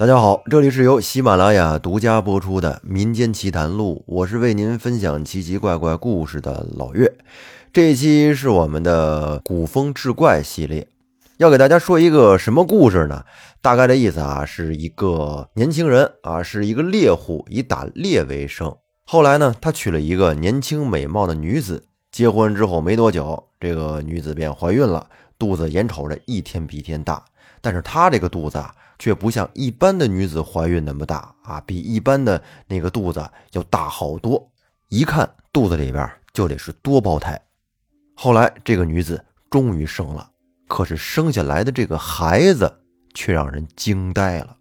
大家好，这里是由喜马拉雅独家播出的《民间奇谈录》，我是为您分享奇奇怪怪故事的老岳。这一期是我们的古风志怪系列，要给大家说一个什么故事呢？大概的意思啊，是一个年轻人啊，是一个猎户，以打猎为生。后来呢，他娶了一个年轻美貌的女子。结婚之后没多久，这个女子便怀孕了，肚子眼瞅着一天比一天大。但是她这个肚子啊。却不像一般的女子怀孕那么大啊，比一般的那个肚子要大好多，一看肚子里边就得是多胞胎。后来这个女子终于生了，可是生下来的这个孩子却让人惊呆了，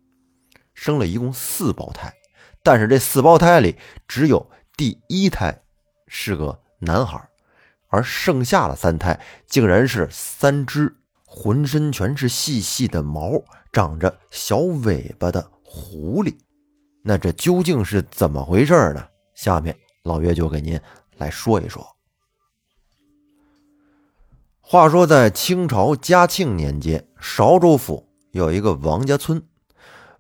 生了一共四胞胎，但是这四胞胎里只有第一胎是个男孩，而剩下的三胎竟然是三只。浑身全是细细的毛，长着小尾巴的狐狸，那这究竟是怎么回事呢？下面老岳就给您来说一说。话说在清朝嘉庆年间，韶州府有一个王家村，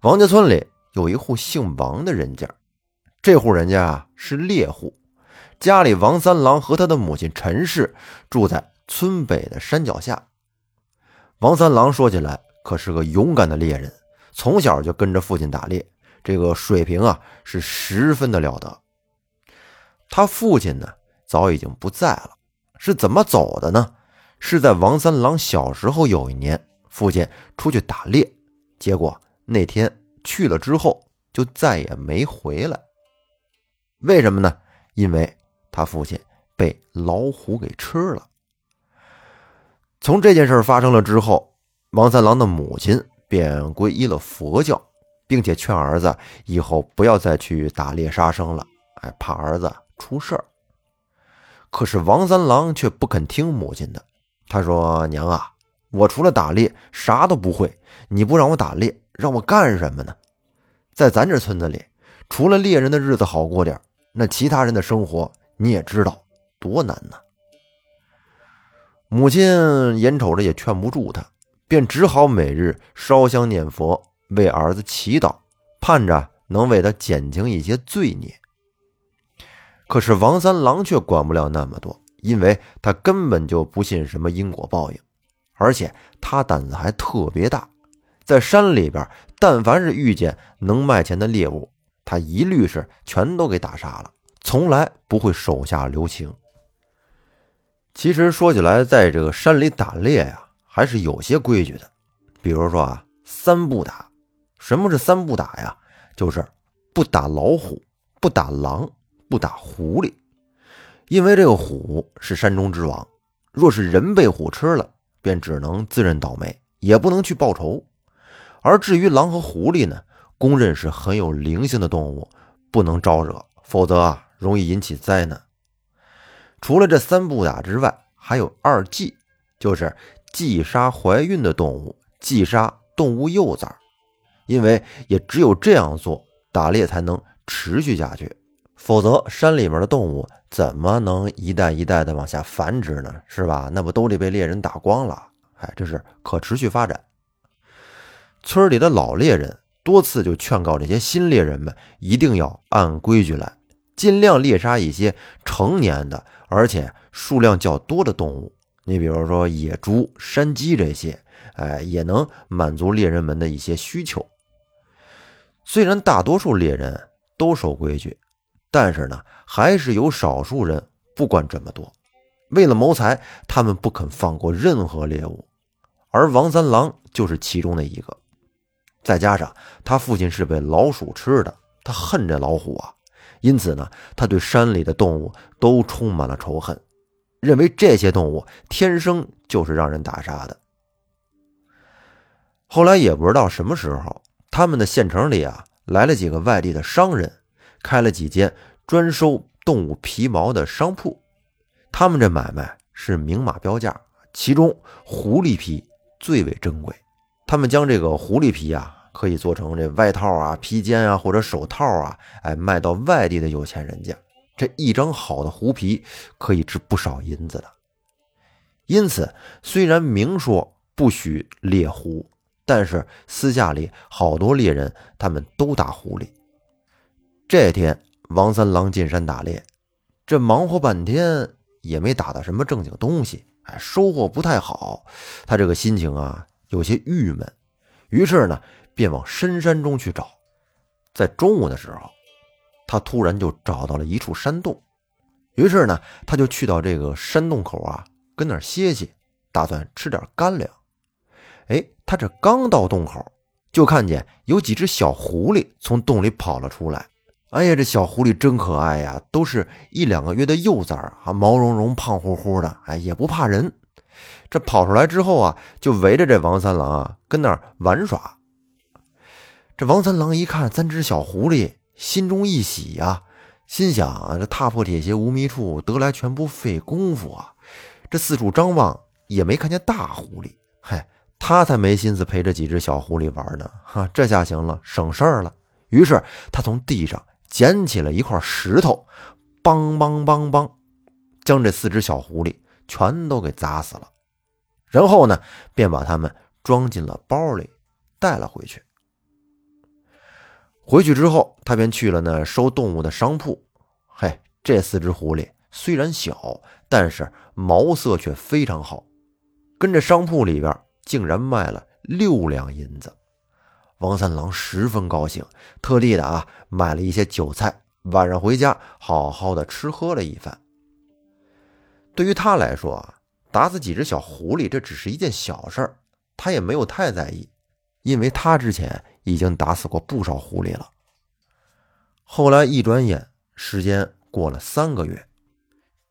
王家村里有一户姓王的人家，这户人家啊是猎户，家里王三郎和他的母亲陈氏住在村北的山脚下。王三郎说起来可是个勇敢的猎人，从小就跟着父亲打猎，这个水平啊是十分的了得。他父亲呢早已经不在了，是怎么走的呢？是在王三郎小时候有一年，父亲出去打猎，结果那天去了之后就再也没回来。为什么呢？因为他父亲被老虎给吃了。从这件事发生了之后，王三郎的母亲便皈依了佛教，并且劝儿子以后不要再去打猎杀生了，哎，怕儿子出事儿。可是王三郎却不肯听母亲的，他说：“娘啊，我除了打猎啥都不会，你不让我打猎，让我干什么呢？在咱这村子里，除了猎人的日子好过点，那其他人的生活你也知道多难呢。”母亲眼瞅着也劝不住他，便只好每日烧香念佛，为儿子祈祷，盼着能为他减轻一些罪孽。可是王三郎却管不了那么多，因为他根本就不信什么因果报应，而且他胆子还特别大，在山里边，但凡是遇见能卖钱的猎物，他一律是全都给打杀了，从来不会手下留情。其实说起来，在这个山里打猎呀，还是有些规矩的。比如说啊，三不打。什么是三不打呀？就是不打老虎，不打狼，不打狐狸。因为这个虎是山中之王，若是人被虎吃了，便只能自认倒霉，也不能去报仇。而至于狼和狐狸呢，公认是很有灵性的动物，不能招惹，否则啊，容易引起灾难。除了这三不打之外，还有二忌，就是忌杀怀孕的动物，忌杀动物幼崽，因为也只有这样做，打猎才能持续下去，否则山里面的动物怎么能一代一代的往下繁殖呢？是吧？那不都得被猎人打光了？哎，这是可持续发展。村里的老猎人多次就劝告这些新猎人们，一定要按规矩来。尽量猎杀一些成年的，而且数量较多的动物。你比如说野猪、山鸡这些，哎，也能满足猎人们的一些需求。虽然大多数猎人都守规矩，但是呢，还是有少数人不管这么多。为了谋财，他们不肯放过任何猎物，而王三郎就是其中的一个。再加上他父亲是被老鼠吃的，他恨这老虎啊。因此呢，他对山里的动物都充满了仇恨，认为这些动物天生就是让人打杀的。后来也不知道什么时候，他们的县城里啊来了几个外地的商人，开了几间专收动物皮毛的商铺。他们这买卖是明码标价，其中狐狸皮最为珍贵。他们将这个狐狸皮啊。可以做成这外套啊、披肩啊或者手套啊，哎，卖到外地的有钱人家，这一张好的狐皮可以值不少银子的。因此，虽然明说不许猎狐，但是私下里好多猎人他们都打狐狸。这天，王三郎进山打猎，这忙活半天也没打到什么正经东西，哎，收获不太好。他这个心情啊，有些郁闷。于是呢，便往深山中去找。在中午的时候，他突然就找到了一处山洞。于是呢，他就去到这个山洞口啊，跟那儿歇歇，打算吃点干粮。哎，他这刚到洞口，就看见有几只小狐狸从洞里跑了出来。哎呀，这小狐狸真可爱呀，都是一两个月的幼崽啊，毛茸茸、胖乎乎的，哎，也不怕人。这跑出来之后啊，就围着这王三郎啊，跟那儿玩耍。这王三郎一看三只小狐狸，心中一喜呀。心想：这踏破铁鞋无觅处，得来全不费功夫啊！这四处张望也没看见大狐狸，嗨，他才没心思陪着几只小狐狸玩呢。哈，这下行了，省事儿了。于是他从地上捡起了一块石头，梆梆梆梆，将这四只小狐狸全都给砸死了。然后呢，便把它们装进了包里，带了回去。回去之后，他便去了那收动物的商铺。嘿，这四只狐狸虽然小，但是毛色却非常好，跟这商铺里边竟然卖了六两银子。王三郎十分高兴，特地的啊买了一些酒菜，晚上回家好好的吃喝了一番。对于他来说啊，打死几只小狐狸这只是一件小事儿，他也没有太在意。因为他之前已经打死过不少狐狸了。后来一转眼，时间过了三个月，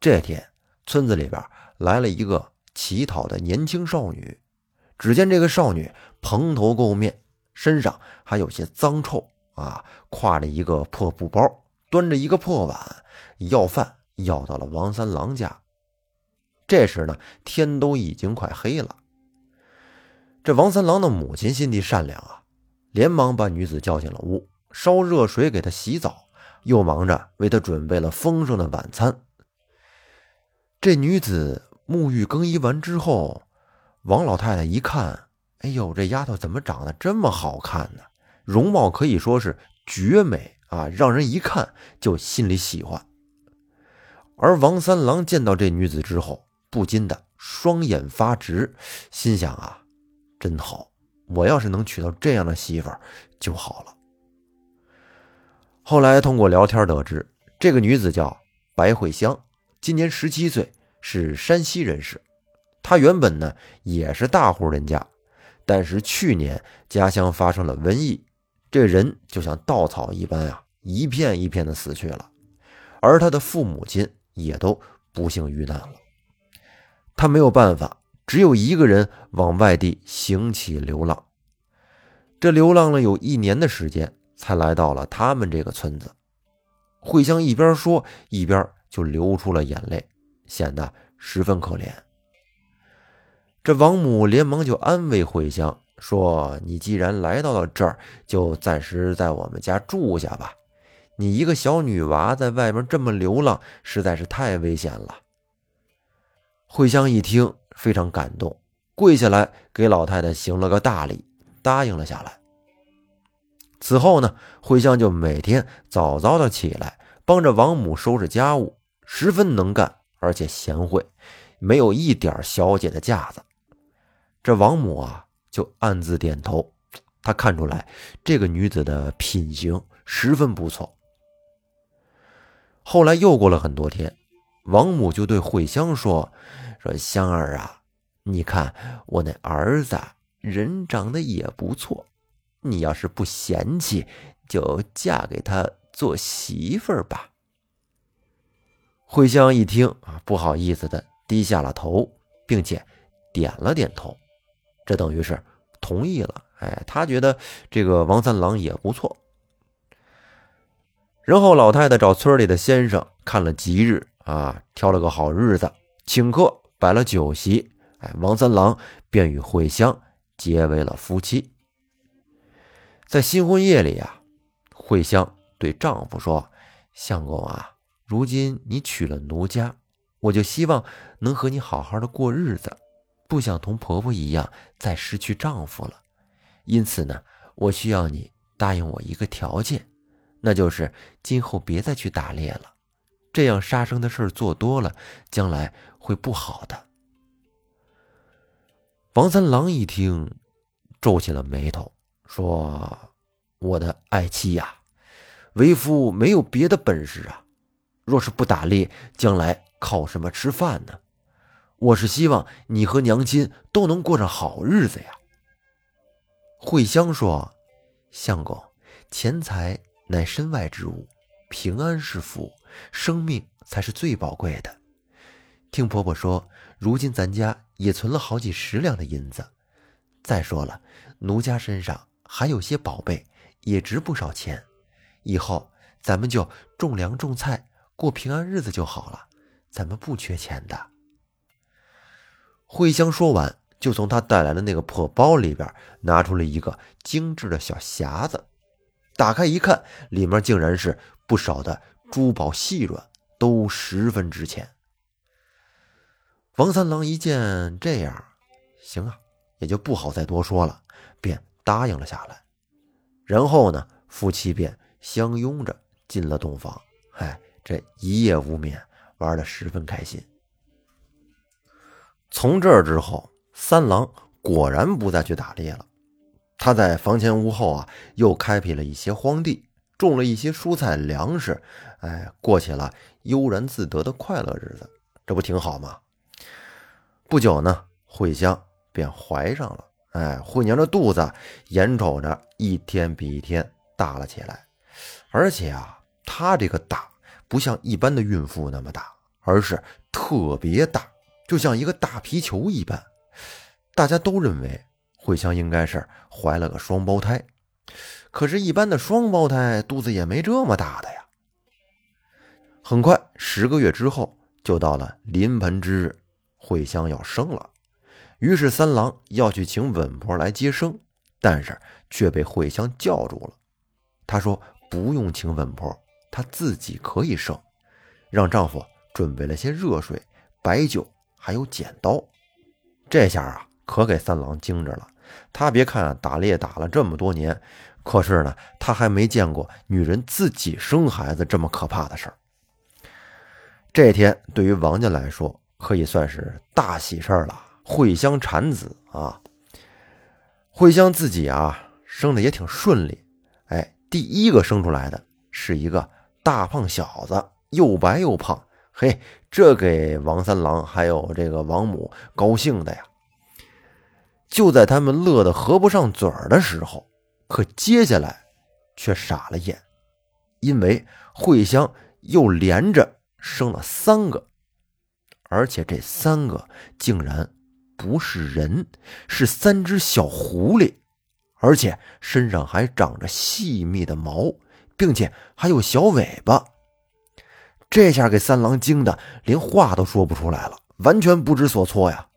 这天村子里边来了一个乞讨的年轻少女。只见这个少女蓬头垢面，身上还有些脏臭啊，挎着一个破布包，端着一个破碗，要饭要到了王三郎家。这时呢，天都已经快黑了。这王三郎的母亲心地善良啊，连忙把女子叫进了屋，烧热水给她洗澡，又忙着为她准备了丰盛的晚餐。这女子沐浴更衣完之后，王老太太一看，哎呦，这丫头怎么长得这么好看呢？容貌可以说是绝美啊，让人一看就心里喜欢。而王三郎见到这女子之后，不禁的双眼发直，心想啊。真好，我要是能娶到这样的媳妇儿就好了。后来通过聊天得知，这个女子叫白慧香，今年十七岁，是山西人士。她原本呢也是大户人家，但是去年家乡发生了瘟疫，这人就像稻草一般啊，一片一片的死去了，而她的父母亲也都不幸遇难了。她没有办法。只有一个人往外地行乞流浪，这流浪了有一年的时间，才来到了他们这个村子。慧香一边说，一边就流出了眼泪，显得十分可怜。这王母连忙就安慰慧香说：“你既然来到了这儿，就暂时在我们家住下吧。你一个小女娃在外面这么流浪，实在是太危险了。”慧香一听。非常感动，跪下来给老太太行了个大礼，答应了下来。此后呢，慧香就每天早早的起来，帮着王母收拾家务，十分能干，而且贤惠，没有一点小姐的架子。这王母啊，就暗自点头，她看出来这个女子的品行十分不错。后来又过了很多天，王母就对慧香说。说香儿啊，你看我那儿子人长得也不错，你要是不嫌弃，就嫁给他做媳妇儿吧。慧香一听啊，不好意思的低下了头，并且点了点头，这等于是同意了。哎，他觉得这个王三郎也不错。然后老太太找村里的先生看了吉日啊，挑了个好日子请客。摆了酒席，哎，王三郎便与慧香结为了夫妻。在新婚夜里啊，慧香对丈夫说：“相公啊，如今你娶了奴家，我就希望能和你好好的过日子，不想同婆婆一样再失去丈夫了。因此呢，我需要你答应我一个条件，那就是今后别再去打猎了。这样杀生的事做多了，将来会不好的。”王三郎一听，皱起了眉头，说：“我的爱妻呀，为夫没有别的本事啊。若是不打猎，将来靠什么吃饭呢？我是希望你和娘亲都能过上好日子呀。”慧香说：“相公，钱财乃身外之物，平安是福，生命才是最宝贵的。听婆婆说，如今咱家也存了好几十两的银子。再说了，奴家身上还有些宝贝，也值不少钱。以后咱们就种粮种菜，过平安日子就好了。咱们不缺钱的。”慧香说完。就从她带来的那个破包里边拿出了一个精致的小匣子，打开一看，里面竟然是不少的珠宝细软，都十分值钱。王三郎一见这样，行啊，也就不好再多说了，便答应了下来。然后呢，夫妻便相拥着进了洞房，哎，这一夜无眠，玩的十分开心。从这儿之后。三郎果然不再去打猎了，他在房前屋后啊，又开辟了一些荒地，种了一些蔬菜粮食，哎，过起了悠然自得的快乐日子，这不挺好吗？不久呢，慧香便怀上了，哎，慧娘的肚子眼瞅着一天比一天大了起来，而且啊，她这个大不像一般的孕妇那么大，而是特别大，就像一个大皮球一般。大家都认为慧香应该是怀了个双胞胎，可是，一般的双胞胎肚子也没这么大的呀。很快，十个月之后，就到了临盆之日，慧香要生了。于是，三郎要去请稳婆来接生，但是却被慧香叫住了。她说：“不用请稳婆，她自己可以生。”让丈夫准备了些热水、白酒，还有剪刀。这下啊！可给三郎惊着了。他别看打猎打了这么多年，可是呢，他还没见过女人自己生孩子这么可怕的事儿。这天对于王家来说，可以算是大喜事儿了。惠香产子啊！惠香自己啊，生的也挺顺利。哎，第一个生出来的是一个大胖小子，又白又胖。嘿，这给王三郎还有这个王母高兴的呀。就在他们乐得合不上嘴儿的时候，可接下来却傻了眼，因为慧香又连着生了三个，而且这三个竟然不是人，是三只小狐狸，而且身上还长着细密的毛，并且还有小尾巴。这下给三郎惊的连话都说不出来了，完全不知所措呀。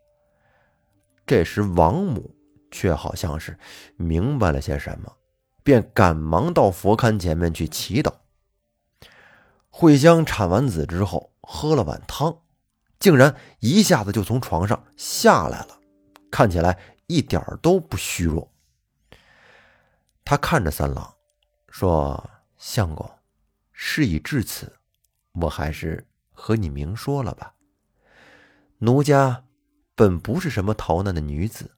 这时，王母却好像是明白了些什么，便赶忙到佛龛前面去祈祷。慧香产完子之后，喝了碗汤，竟然一下子就从床上下来了，看起来一点都不虚弱。他看着三郎，说：“相公，事已至此，我还是和你明说了吧，奴家。”本不是什么逃难的女子，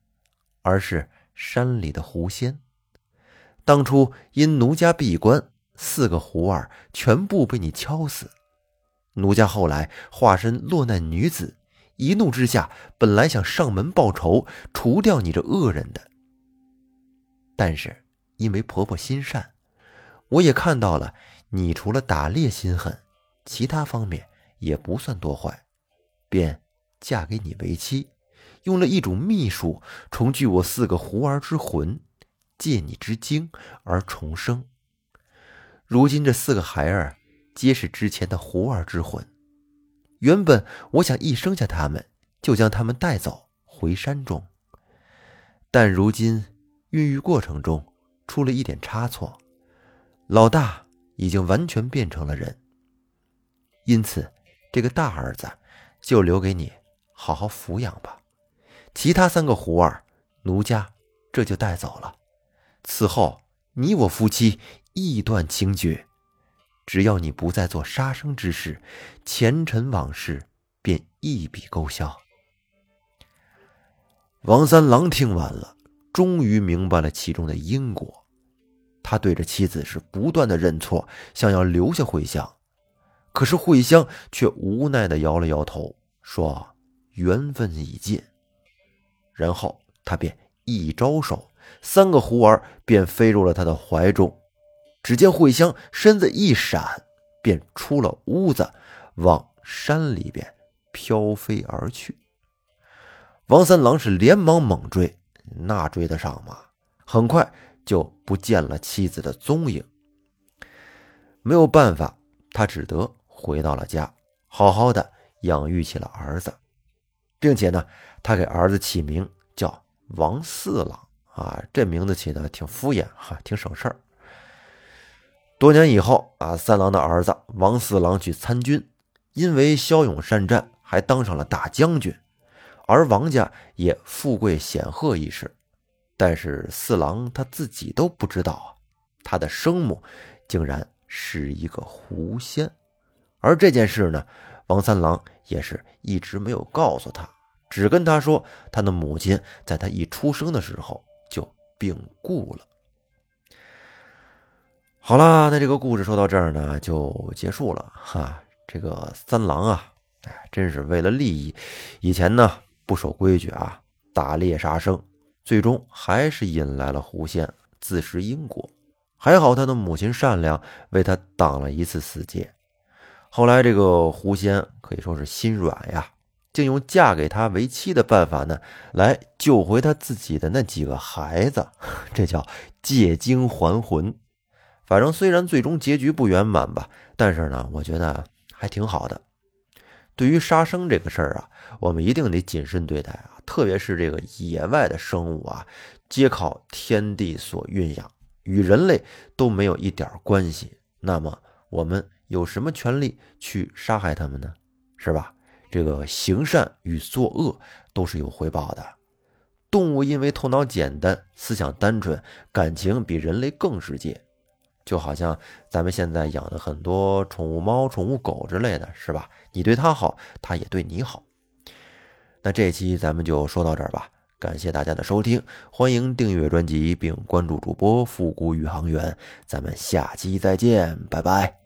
而是山里的狐仙。当初因奴家闭关，四个狐儿全部被你敲死。奴家后来化身落难女子，一怒之下，本来想上门报仇，除掉你这恶人的。但是因为婆婆心善，我也看到了你除了打猎心狠，其他方面也不算多坏，便。嫁给你为妻，用了一种秘术重聚我四个狐儿之魂，借你之精而重生。如今这四个孩儿皆是之前的狐儿之魂。原本我想一生下他们就将他们带走回山中，但如今孕育过程中出了一点差错，老大已经完全变成了人。因此，这个大儿子就留给你。好好抚养吧，其他三个胡儿，奴家这就带走了。此后你我夫妻亦断情绝。只要你不再做杀生之事，前尘往事便一笔勾销。王三郎听完了，终于明白了其中的因果。他对着妻子是不断的认错，想要留下慧香，可是慧香却无奈的摇了摇头，说：“缘分已尽。”然后他便一招手，三个狐儿便飞入了他的怀中。只见慧香身子一闪，便出了屋子，往山里边飘飞而去。王三郎是连忙猛追，那追得上吗？很快就不见了妻子的踪影。没有办法，他只得回到了家，好好的养育起了儿子，并且呢，他给儿子起名叫王四郎啊，这名字起的挺敷衍哈，挺省事儿。多年以后啊，三郎的儿子王四郎去参军，因为骁勇善战，还当上了大将军，而王家也富贵显赫一时。但是四郎他自己都不知道啊，他的生母竟然是一个狐仙，而这件事呢，王三郎也是一直没有告诉他，只跟他说他的母亲在他一出生的时候就病故了。好了，那这个故事说到这儿呢，就结束了哈。这个三郎啊，哎，真是为了利益，以前呢不守规矩啊，打猎杀生，最终还是引来了狐仙，自食因果。还好他的母亲善良，为他挡了一次死劫。后来这个狐仙可以说是心软呀，竟用嫁给他为妻的办法呢，来救回他自己的那几个孩子，这叫借精还魂。反正虽然最终结局不圆满吧，但是呢，我觉得还挺好的。对于杀生这个事儿啊，我们一定得谨慎对待啊，特别是这个野外的生物啊，皆靠天地所孕养，与人类都没有一点关系。那么我们有什么权利去杀害他们呢？是吧？这个行善与作恶都是有回报的。动物因为头脑简单、思想单纯、感情比人类更直接。就好像咱们现在养的很多宠物猫、宠物狗之类的是吧？你对它好，它也对你好。那这期咱们就说到这儿吧，感谢大家的收听，欢迎订阅专辑并关注主播复古宇航员，咱们下期再见，拜拜。